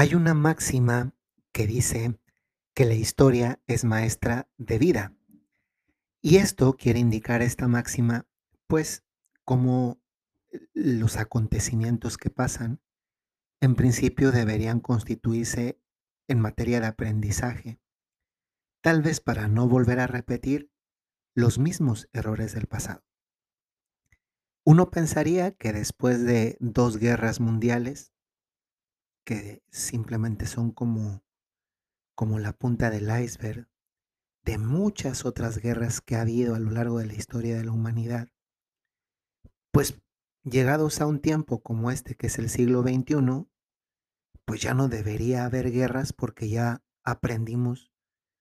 Hay una máxima que dice que la historia es maestra de vida. Y esto quiere indicar esta máxima, pues, como los acontecimientos que pasan, en principio deberían constituirse en materia de aprendizaje, tal vez para no volver a repetir los mismos errores del pasado. Uno pensaría que después de dos guerras mundiales, que simplemente son como, como la punta del iceberg de muchas otras guerras que ha habido a lo largo de la historia de la humanidad, pues llegados a un tiempo como este, que es el siglo XXI, pues ya no debería haber guerras porque ya aprendimos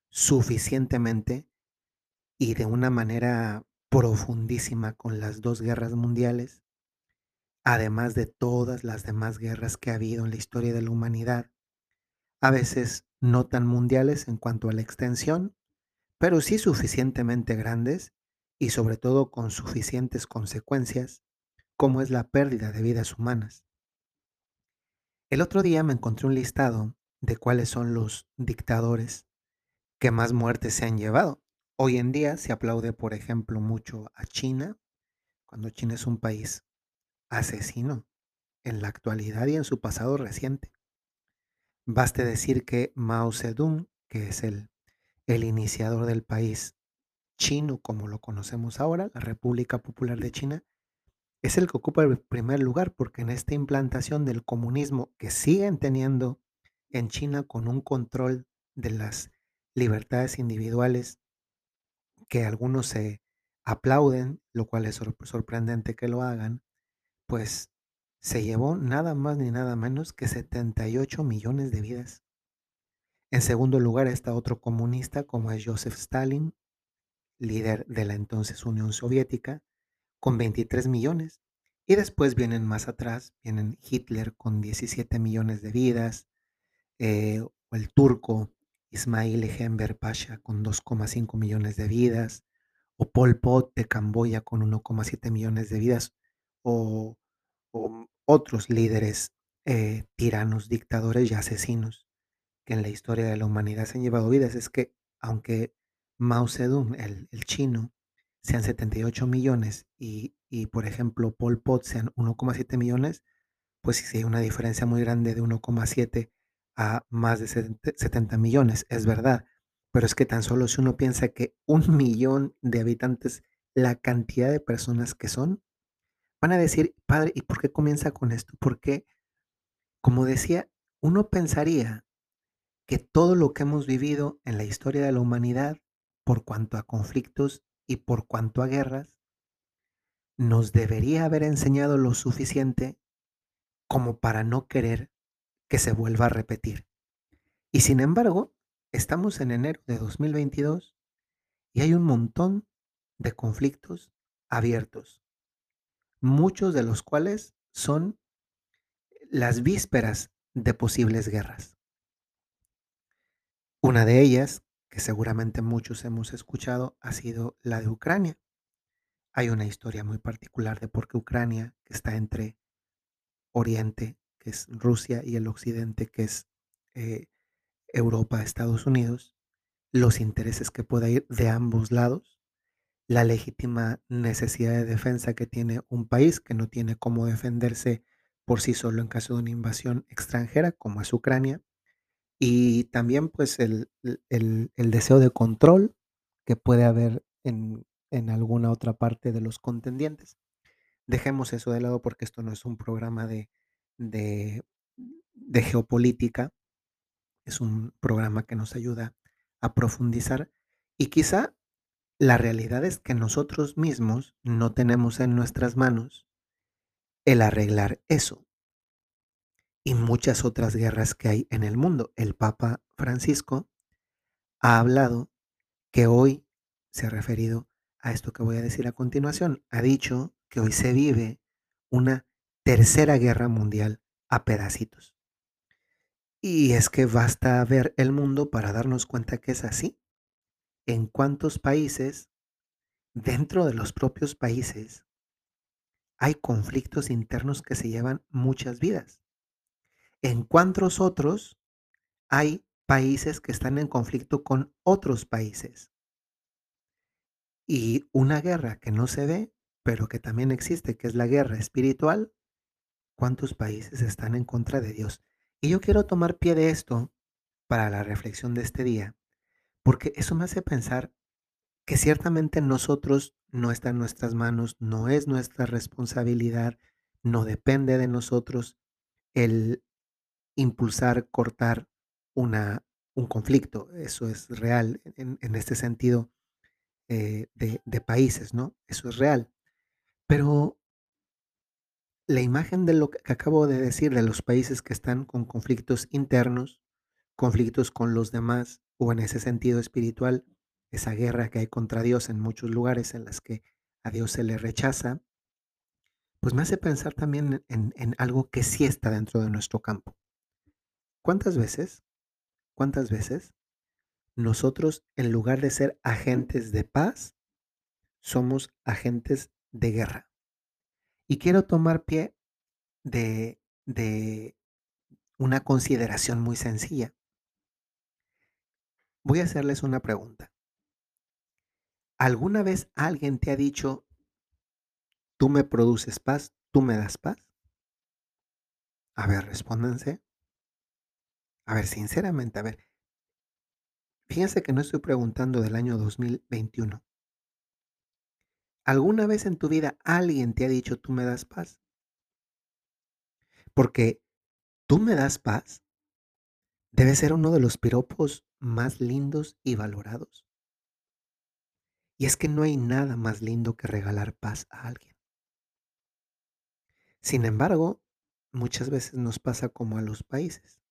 suficientemente y de una manera profundísima con las dos guerras mundiales además de todas las demás guerras que ha habido en la historia de la humanidad, a veces no tan mundiales en cuanto a la extensión, pero sí suficientemente grandes y sobre todo con suficientes consecuencias, como es la pérdida de vidas humanas. El otro día me encontré un listado de cuáles son los dictadores que más muertes se han llevado. Hoy en día se aplaude, por ejemplo, mucho a China, cuando China es un país asesino en la actualidad y en su pasado reciente. Baste decir que Mao Zedong, que es el, el iniciador del país chino como lo conocemos ahora, la República Popular de China, es el que ocupa el primer lugar porque en esta implantación del comunismo que siguen teniendo en China con un control de las libertades individuales que algunos se aplauden, lo cual es sorprendente que lo hagan, pues se llevó nada más ni nada menos que 78 millones de vidas. En segundo lugar está otro comunista como es Joseph Stalin, líder de la entonces Unión Soviética, con 23 millones. Y después vienen más atrás, vienen Hitler con 17 millones de vidas, eh, o el turco Ismail Enver Pasha con 2,5 millones de vidas, o Pol Pot de Camboya con 1,7 millones de vidas, o, otros líderes eh, tiranos, dictadores y asesinos que en la historia de la humanidad se han llevado vidas. Es que aunque Mao Zedong, el, el chino, sean 78 millones y, y, por ejemplo, Pol Pot sean 1,7 millones, pues sí hay una diferencia muy grande de 1,7 a más de 70 millones, es verdad. Pero es que tan solo si uno piensa que un millón de habitantes, la cantidad de personas que son, Van a decir, padre, ¿y por qué comienza con esto? Porque, como decía, uno pensaría que todo lo que hemos vivido en la historia de la humanidad, por cuanto a conflictos y por cuanto a guerras, nos debería haber enseñado lo suficiente como para no querer que se vuelva a repetir. Y sin embargo, estamos en enero de 2022 y hay un montón de conflictos abiertos muchos de los cuales son las vísperas de posibles guerras. Una de ellas, que seguramente muchos hemos escuchado, ha sido la de Ucrania. Hay una historia muy particular de por qué Ucrania, que está entre Oriente, que es Rusia, y el Occidente, que es eh, Europa, Estados Unidos, los intereses que pueda ir de ambos lados la legítima necesidad de defensa que tiene un país que no tiene cómo defenderse por sí solo en caso de una invasión extranjera, como es Ucrania, y también pues el, el- el deseo de control que puede haber en, en alguna otra parte de los contendientes. Dejemos eso de lado porque esto no es un programa de, de, de geopolítica, es un programa que nos ayuda a profundizar y quizá la realidad es que nosotros mismos no tenemos en nuestras manos el arreglar eso y muchas otras guerras que hay en el mundo. El Papa Francisco ha hablado que hoy se ha referido a esto que voy a decir a continuación. Ha dicho que hoy se vive una tercera guerra mundial a pedacitos. Y es que basta ver el mundo para darnos cuenta que es así en cuántos países, dentro de los propios países, hay conflictos internos que se llevan muchas vidas. ¿En cuántos otros hay países que están en conflicto con otros países? Y una guerra que no se ve, pero que también existe, que es la guerra espiritual, ¿cuántos países están en contra de Dios? Y yo quiero tomar pie de esto para la reflexión de este día, porque eso me hace pensar que ciertamente nosotros no está en nuestras manos, no es nuestra responsabilidad, no depende de nosotros el impulsar, cortar una, un conflicto. Eso es real en, este sentido eh, de países, ¿no? Eso es real. Pero la imagen de lo que acabo de decir de los países que están con conflictos internos, conflictos con los demás, o en ese sentido espiritual, esa guerra que hay contra Dios en muchos lugares en las que a Dios se le rechaza, pues me hace pensar también en, en algo que sí está dentro de nuestro campo. ¿Cuántas veces, cuántas veces nosotros, en lugar de ser agentes de paz, somos agentes de guerra? Y quiero tomar pie de, de una consideración muy sencilla. Voy a hacerles una pregunta. ¿Alguna vez alguien te ha dicho, tú me produces paz, tú me das paz? A ver, respóndanse. A ver, sinceramente, a ver. Fíjense que no estoy preguntando del año 2021. ¿Alguna vez en tu vida alguien te ha dicho, tú me das paz? Porque tú me das paz debe ser uno de los piropos más lindos y valorados. Y es que no hay nada más lindo que regalar paz a alguien. Sin embargo, muchas veces nos pasa como a los países.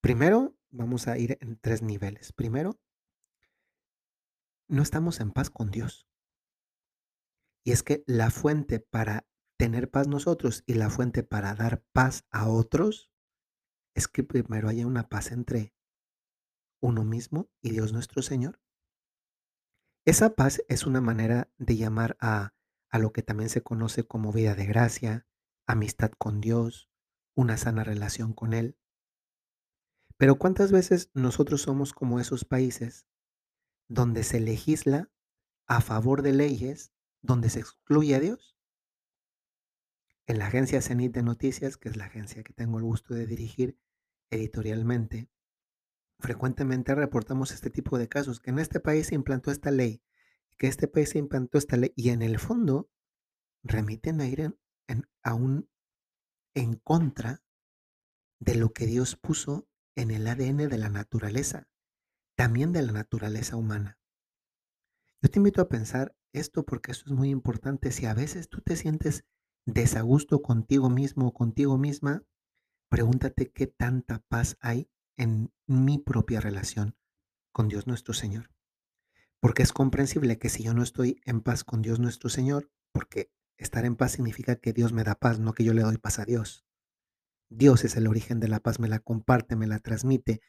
Primero, vamos a ir en tres niveles. Primero, no estamos en paz con Dios. Y es que la fuente para tener paz nosotros y la fuente para dar paz a otros es que primero haya una paz entre uno mismo y Dios nuestro Señor. Esa paz es una manera de llamar a, a lo que también se conoce como vida de gracia, amistad con Dios, una sana relación con Él. Pero ¿cuántas veces nosotros somos como esos países donde se legisla a favor de leyes donde se excluye a Dios? En la agencia Cenit de Noticias, que es la agencia que tengo el gusto de dirigir editorialmente, frecuentemente reportamos este tipo de casos, que en este país se implantó esta ley, que este país se implantó esta ley, y en el fondo remiten a ir en, en, aún en contra de lo que Dios puso en el ADN de la naturaleza, también de la naturaleza humana. Yo te invito a pensar esto porque esto es muy importante. Si a veces tú te sientes desagusto contigo mismo o contigo misma, pregúntate qué tanta paz hay en mi propia relación con Dios nuestro Señor. Porque es comprensible que si yo no estoy en paz con Dios nuestro Señor, porque estar en paz significa que Dios me da paz, no que yo le doy paz a Dios. Dios es el origen de la paz, me la comparte, me la transmite,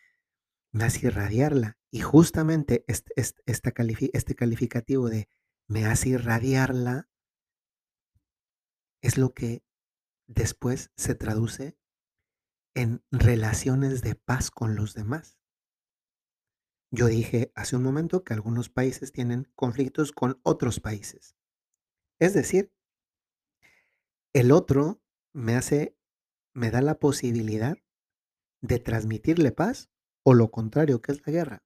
me hace irradiarla. Y justamente este, este, calificativo de me hace irradiarla es lo que después se traduce en relaciones de paz con los demás. Yo dije hace un momento que algunos países tienen conflictos con otros países. Es decir, el otro me hace, me da la posibilidad de transmitirle paz o lo contrario, que es la guerra.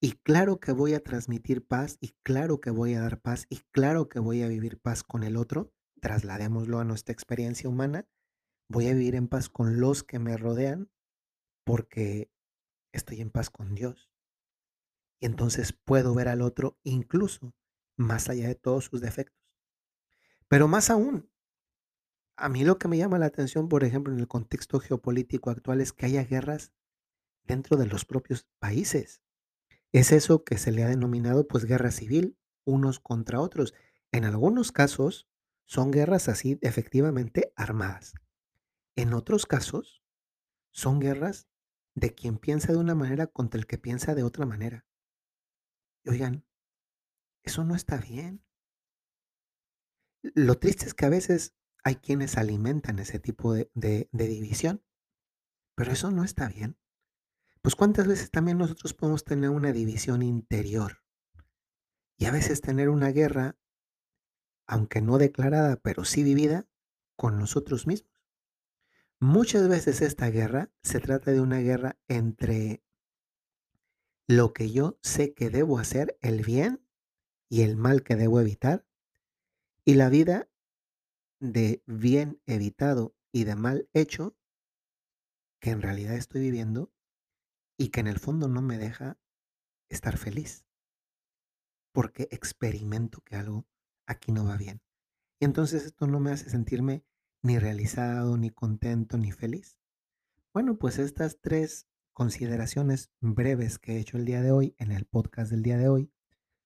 Y claro que voy a transmitir paz y claro que voy a dar paz y claro que voy a vivir paz con el otro. Trasladémoslo a nuestra experiencia humana Voy a vivir en paz con los que me rodean porque estoy en paz con Dios. Y entonces puedo ver al otro incluso más allá de todos sus defectos. Pero más aún, a mí lo que me llama la atención, por ejemplo, en el contexto geopolítico actual es que haya guerras dentro de los propios países. Es eso que se le ha denominado pues guerra civil, unos contra otros. En algunos casos son guerras así efectivamente armadas. En otros casos, son guerras de quien piensa de una manera contra el que piensa de otra manera. Y oigan, eso no está bien. Lo triste es que a veces hay quienes alimentan ese tipo de, de- de división, pero eso no está bien. Pues cuántas veces también nosotros podemos tener una división interior y a veces tener una guerra, aunque no declarada, pero sí vivida, con nosotros mismos. Muchas veces esta guerra se trata de una guerra entre lo que yo sé que debo hacer, el bien y el mal que debo evitar, y la vida de bien evitado y de mal hecho que en realidad estoy viviendo y que en el fondo no me deja estar feliz, porque experimento que algo aquí no va bien. Y entonces esto no me hace sentirme ni realizado, ni contento, ni feliz. Bueno, pues estas tres consideraciones breves que he hecho el día de hoy en el podcast del día de hoy,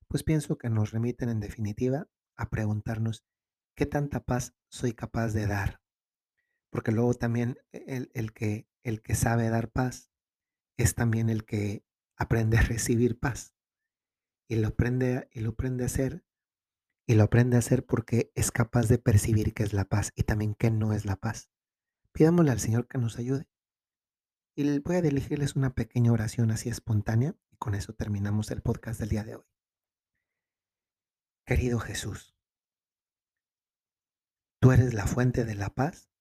pues pienso que nos remiten en definitiva a preguntarnos qué tanta paz soy capaz de dar. Porque luego también el, el que, el que sabe dar paz es también el que aprende a recibir paz. Y lo aprende, y lo aprende a hacer, y lo aprende a hacer porque es capaz de percibir qué es la paz y también qué no es la paz. Pidámosle al Señor que nos ayude. Y voy a dirigirles una pequeña oración así espontánea y con eso terminamos el podcast del día de hoy. Querido Jesús, tú eres la fuente de la paz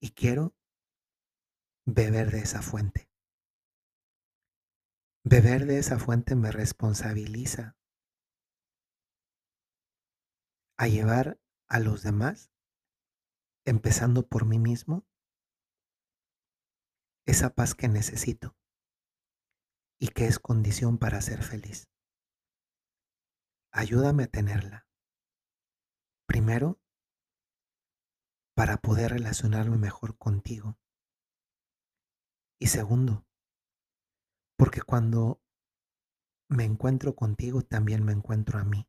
y quiero beber de esa fuente. Beber de esa fuente me responsabiliza a llevar a los demás, empezando por mí mismo, esa paz que necesito y que es condición para ser feliz. Ayúdame a tenerla. Primero, para poder relacionarme mejor contigo. Y segundo, porque cuando me encuentro contigo también me encuentro a mí,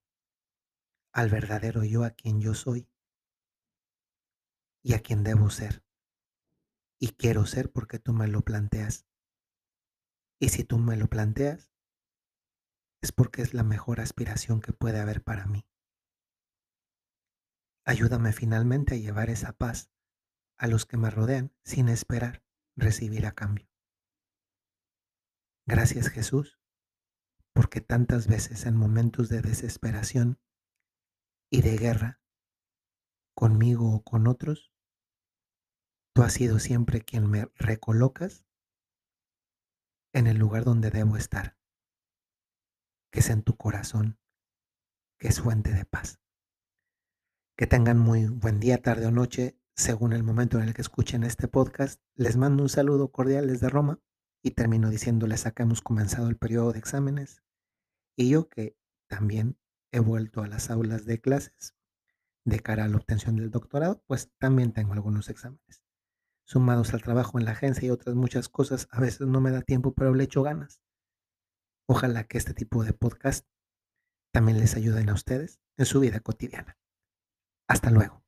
al verdadero yo a quien yo soy y a quien debo ser. Y quiero ser porque tú me lo planteas. Y si tú me lo planteas, es porque es la mejor aspiración que puede haber para mí. Ayúdame finalmente a llevar esa paz a los que me rodean sin esperar recibir a cambio. Gracias Jesús, porque tantas veces en momentos de desesperación y de guerra, conmigo o con otros, tú has sido siempre quien me recolocas en el lugar donde debo estar, que es en tu corazón, que es fuente de paz. Que tengan muy buen día, tarde o noche, según el momento en el que escuchen este podcast. Les mando un saludo cordial desde Roma y termino diciéndoles acá hemos comenzado el periodo de exámenes y yo que también he vuelto a las aulas de clases de cara a la obtención del doctorado, pues también tengo algunos exámenes. Sumados al trabajo en la agencia y otras muchas cosas, a veces no me da tiempo, pero le echo ganas. Ojalá que este tipo de podcast también les ayuden a ustedes en su vida cotidiana. Hasta luego.